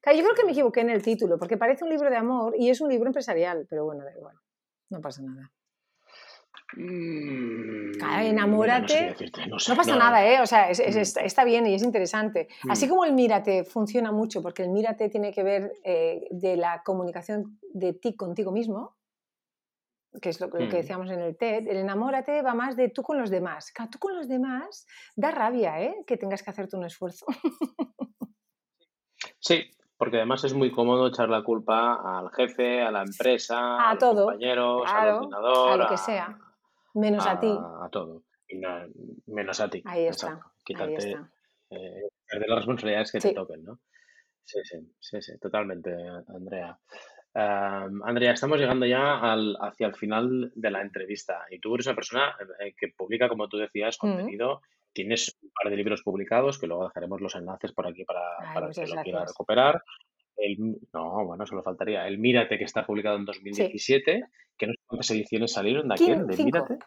Claro, yo creo que me equivoqué en el título, porque parece un libro de amor y es un libro empresarial, pero bueno, da igual, no pasa nada. Mm, claro, enamórate. No, pasa nada, ¿eh? O sea, mm. está bien y es interesante. Así mm. como el mírate funciona mucho, porque el mírate tiene que ver eh, de la comunicación de ti contigo mismo, que es lo, que decíamos en el TED, el enamórate va más de tú con los demás. Claro, tú con los demás da rabia, ¿eh? Que tengas que hacerte un esfuerzo. Sí, porque además es muy cómodo echar la culpa al jefe, a la empresa, a, los compañeros, al ordenador, a lo que sea. Menos a, ti. A todo. menos a ti. Ahí está. Quitarte eh, de las responsabilidades que te toquen, ¿no? Sí, sí, sí, sí, totalmente, Andrea. Andrea, estamos llegando ya al, hacia el final de la entrevista y tú eres una persona eh, que publica, como tú decías, mm. contenido. Tienes un par de libros publicados que luego dejaremos los enlaces por aquí para, para que lo quiera recuperar. El, no, bueno, solo faltaría. El Mírate, que está publicado en 2017, que no sé cuántas ediciones salieron de aquí, de Mírate.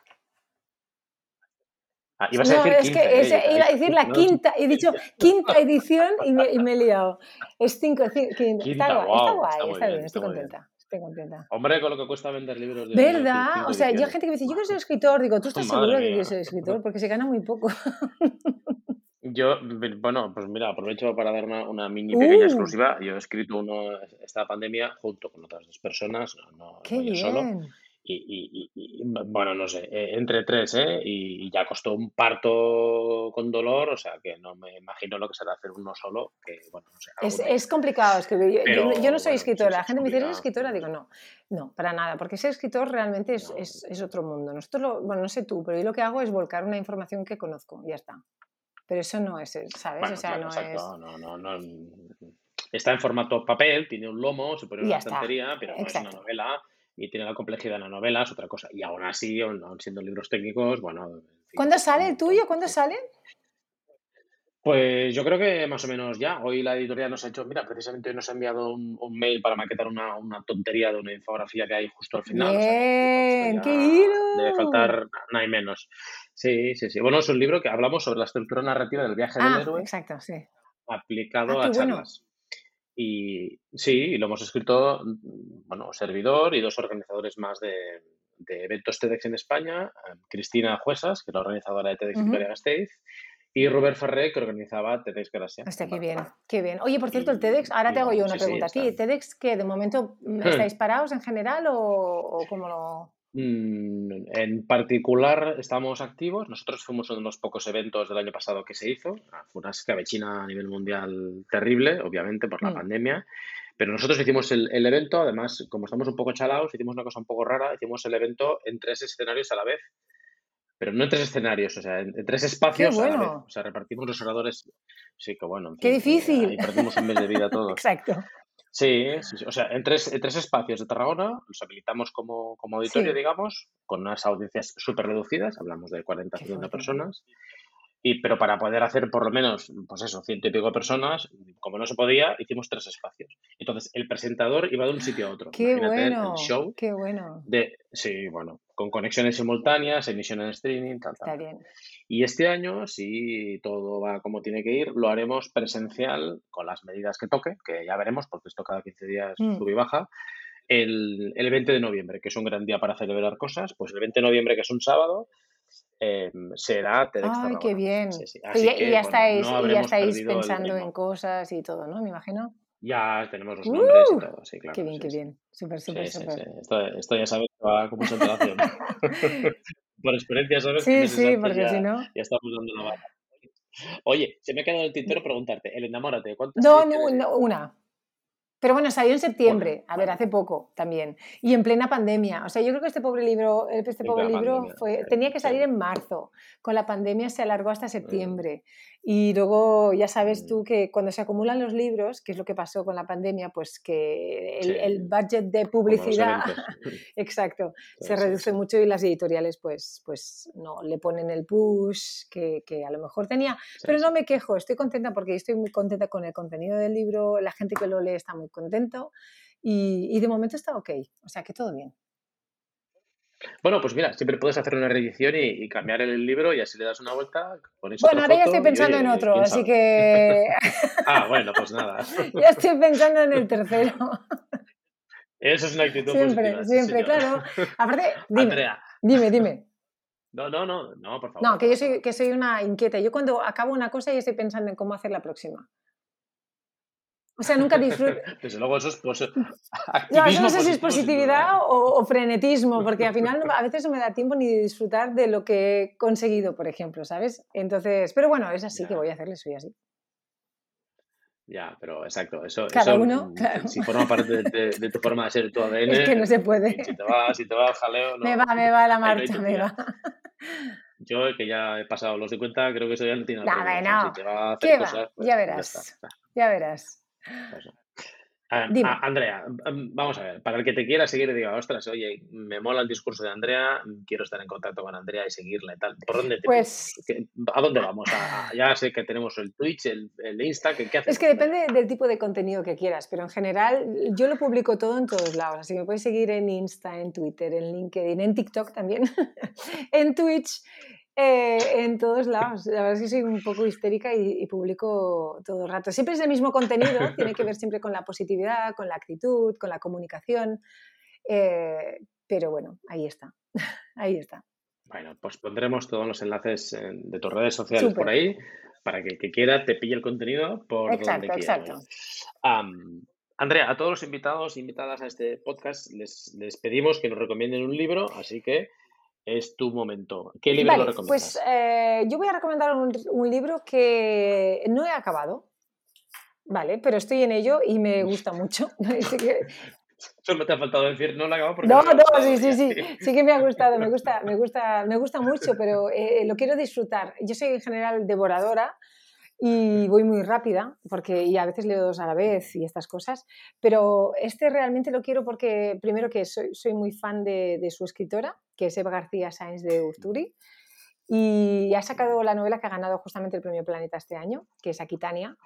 Ah, ibas a decir es quinta, que ¿eh? iba a decir la quinta, he dicho quinta edición y me, y me he liado. Es cinco, quinta. está, guay, está guay, está, bien, estoy contenta. Estoy contenta. Hombre, con lo que cuesta vender libros. De ¿Verdad? O sea, yo hay gente que me dice, yo quiero ser escritor. Digo, ¿tú estás seguro que quieres ser escritor? Porque se gana muy poco. Yo, bueno, pues mira, aprovecho para dar una, mini pequeña uh. exclusiva. Yo he escrito uno esta pandemia junto con otras dos personas, no, Qué bien. solo. Y, bueno, no sé, eh, entre tres, ¿eh? Y, ya costó un parto con dolor, o sea que no me imagino lo que será hacer uno solo, que bueno, no sé. Es, es, complicado escribir. Yo, no soy escritora. la gente me dice, ¿eres escritora? Digo, no, no, para nada, porque ser escritor realmente es, es, es otro mundo. Nosotros, lo, bueno, no sé tú, pero yo lo que hago es volcar una información que conozco, ya está. Pero eso no es, ¿sabes? o sea, no es... No, no, no, Está en formato papel, tiene un lomo, se pone una estantería, pero no es una novela y tiene la complejidad de la novela, es otra cosa. Y aún así, aún siendo libros técnicos, bueno... ¿Cuándo sale el tuyo? ¿Cuándo sale? Pues yo creo que más o menos ya. Hoy la editorial nos ha hecho, mira, precisamente nos ha enviado un, mail para maquetar una, una, tontería de una infografía que hay justo al final. Bien, qué hilo. Debe faltar nada y menos. Sí, sí, sí. Bueno, es un libro que hablamos sobre la estructura narrativa del viaje del ah, héroe. Exacto, sí. Aplicado ah, a charlas. Y sí, lo hemos escrito, bueno, servidor y dos organizadores más de, eventos TEDx en España, eh, Cristina Juesas, que es la organizadora de TEDx Victoria Gasteiz, y Robert Ferré, que organizaba TEDx Gracia. Hostia, qué bien, qué bien. Oye, por cierto, el TEDx, ahora te hago yo una pregunta a ti. ¿TEDx que de momento hmm. estáis parados en general o, o cómo lo...? Mm, en particular estamos activos. Nosotros fuimos uno de los pocos eventos del año pasado que se hizo. Ah, fue una escabechina a nivel mundial terrible, obviamente, por la mm. pandemia. Pero nosotros hicimos el, evento, además, como estamos un poco chalados, hicimos una cosa un poco rara, hicimos el evento en tres escenarios a la vez. Pero no en tres escenarios, o sea, en, tres espacios a la vez. O sea, repartimos los oradores. Sí, que bueno. Qué difícil. Y perdimos un mes de vida todos. Exacto. Sí, sí, sí, o sea, en tres, en tres espacios de Tarragona los habilitamos como, como auditorio, Sí, digamos, con unas audiencias súper reducidas, hablamos de 40, qué 50 fuerte. personas, y, pero para poder hacer por lo menos, pues eso, ciento y pico personas, como no se podía, hicimos tres espacios. Entonces, el presentador iba de un sitio a otro. Qué Imagínate el bueno, show qué bueno. de, sí, bueno, con conexiones simultáneas, emisión en streaming, tal, tal, Está bien. Y este año, si todo va como tiene que ir, lo haremos presencial con las medidas que toque, que ya veremos, porque esto cada 15 días Mm. sube y baja. El, el 20 de noviembre, que es un gran día para celebrar cosas, pues el 20 de noviembre, que es un sábado, eh, será TEDx Ay, qué bien. Sí, sí. Y Así ya, y que, ya bueno, estáis, no y ya estáis pensando en cosas y todo, ¿no? Me imagino. Ya tenemos los nombres y ¡Uh! todo, sí, Qué claro, bien, sí, qué bien. Súper, súper, súper. Esto, esto ya sabes que va con mucha antelación. Por experiencia sabes que Sí, meses sí, porque si ya, no. ya estamos dando la vara. Oye, se me ha quedado el tintero preguntarte, el enamórate, ¿cuántas No, no, no, una. Pero bueno, salió en septiembre, a ver, vale, hace poco también, y en plena pandemia. O sea, yo creo que este pobre libro, este pobre libro pandemia. fue, tenía que salir en marzo. Con la pandemia se alargó hasta septiembre. Y luego ya sabes mm, tú que cuando se acumulan los libros, que es lo que pasó con la pandemia, pues que el, el budget de publicidad, exacto, Sí, se sí, reduce mucho y las editoriales pues, pues no le ponen el push que, que a lo mejor tenía. Pero no me quejo, estoy contenta porque estoy muy contenta con el contenido del libro, la gente que lo lee está muy contento y, y de momento está ok, o sea que todo bien. Bueno, pues mira, siempre puedes hacer una reedición y, y cambiar el libro y así le das una vuelta, ponéis Bueno, ahora ya estoy y pensando en otro, así que Ah, bueno, pues nada. ya estoy pensando en el tercero. Eso es una actitud Siempre, positiva, sí, siempre, señor. claro. Aparte, dime, Andrea. dime, dime. No, no, no, no, por favor, No, que yo soy, que soy una inquieta. Yo cuando acabo una cosa ya estoy pensando en cómo hacer la próxima. O sea, nunca disfruto. Desde luego eso es pues, No, eso no sé si es positividad ¿eh? o, o frenetismo, porque al final no- a veces no me da tiempo ni de disfrutar de lo que he conseguido, por ejemplo, ¿sabes? Entonces, pero bueno, es así que voy a hacerle, soy así. ya, pero exacto, eso, Cada eso uno, mm, claro. si forma parte de, de- de tu forma de ser, tu ADN, Es que no se puede. si te va, si te va al jaleo, Me va, me va la no marcha, me va. Yo, que ya he pasado los 50, creo que eso ya no tiene No, arreglo. O sea, si bueno, te va a hacer ¿qué va? cosas, pues Ya ya está. verás, ya verás. Eso. Ah, ah, Andrea, mm, vamos a ver, para el que te quiera seguir y diga, ostras, oye, me mola el discurso de Andrea, quiero estar en contacto con Andrea y seguirla y tal, ¿por dónde te Pues ¿A dónde vamos? A- ya sé que tenemos el Twitch, el, el Insta, ¿qué, qué es hacemos? que depende del tipo de contenido que quieras, pero en general yo lo publico todo en todos lados. Así que me puedes seguir en Insta, en Twitter, en LinkedIn, en TikTok también, en Twitch, eh, en todos lados. La verdad es que soy un poco histérica y, y publico todo el rato. Siempre es el mismo contenido, tiene que ver siempre con la positividad, con la actitud, con la comunicación. eh, pero bueno, ahí está, ahí está. Bueno, pues pondremos todos los enlaces en- de tus redes sociales por ahí para que el que quiera te pille el contenido por donde quiera. exacto. Andrea, a todos los invitados e invitadas a este podcast les, les pedimos que nos recomienden un libro, así que es tu momento. ¿Qué libro lo Vale, recomiendas? pues eh, yo voy a recomendar un, un libro que no he acabado, ¿vale? Pero estoy en ello y me gusta mucho. Solo te ha faltado decir, no lo acabo porque No, no, gustado", sí, sí, sí, sí que me ha gustado, me gusta, me gusta, me gusta mucho, pero eh, lo quiero disfrutar. Yo soy en general devoradora y voy muy rápida, porque y a veces leo dos a la vez y estas cosas, pero este realmente lo quiero porque, primero que soy, soy muy fan de, de su escritora, que es Eva García Sáenz de Urturi, y ha sacado la novela que ha ganado justamente el Premio Planeta este año, que es Aquitania,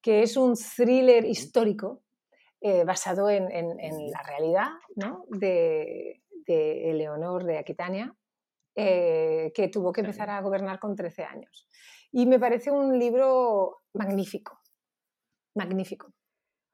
que es un thriller histórico eh, basado en, en- en la realidad ¿no? de, de Eleonor de Aquitania, eh, que tuvo que empezar a gobernar con 13 años. Y me parece un libro magnífico, magnífico.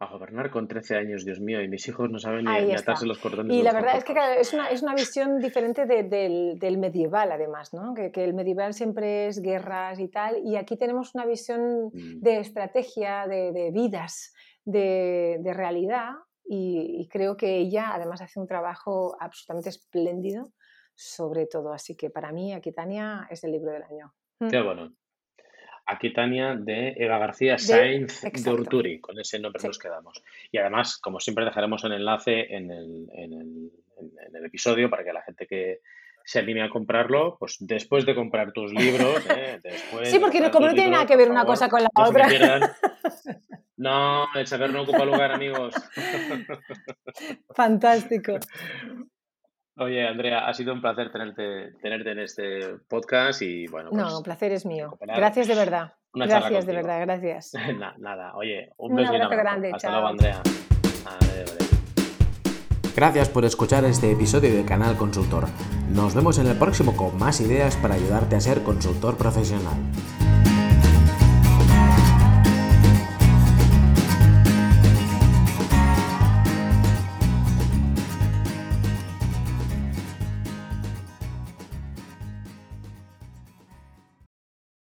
A gobernar con 13 años, Dios mío, y mis hijos no saben ni, ni atarse los cordones Y la verdad es que claro, es una, es una visión diferente de- del, del medieval, además, ¿no? Que, que el medieval siempre es guerras y tal, y aquí tenemos una visión Mm. de estrategia, de, de vidas, de, de realidad, y, y creo que ella además hace un trabajo absolutamente espléndido sobre todo. Así que para mí, Aquitania es el libro del año. Qué bueno. Aquitania de Eva García De- Sainz de exacto. Urturi, con ese nombre Sí. nos quedamos. Y además, como siempre, dejaremos el enlace en el, en el- en- en el episodio para que la gente que se anime a comprarlo, pues después de comprar tus libros, ¿eh? después Sí, de porque como no tiene libros, nada que ver una favor, cosa con la no otra. No, el saber no ocupa lugar, amigos. Fantástico. Oye, Andrea, ha sido un placer tenerte, tenerte en este podcast y bueno. Pues, no, placer es mío. Gracias de verdad. Gracias de verdad, gracias. nada, oye, un, beso abrazo grande. Hasta luego, Andrea. Gracias por escuchar este episodio de Canal Consultor. Nos vemos en el próximo con más ideas para ayudarte a ser consultor profesional.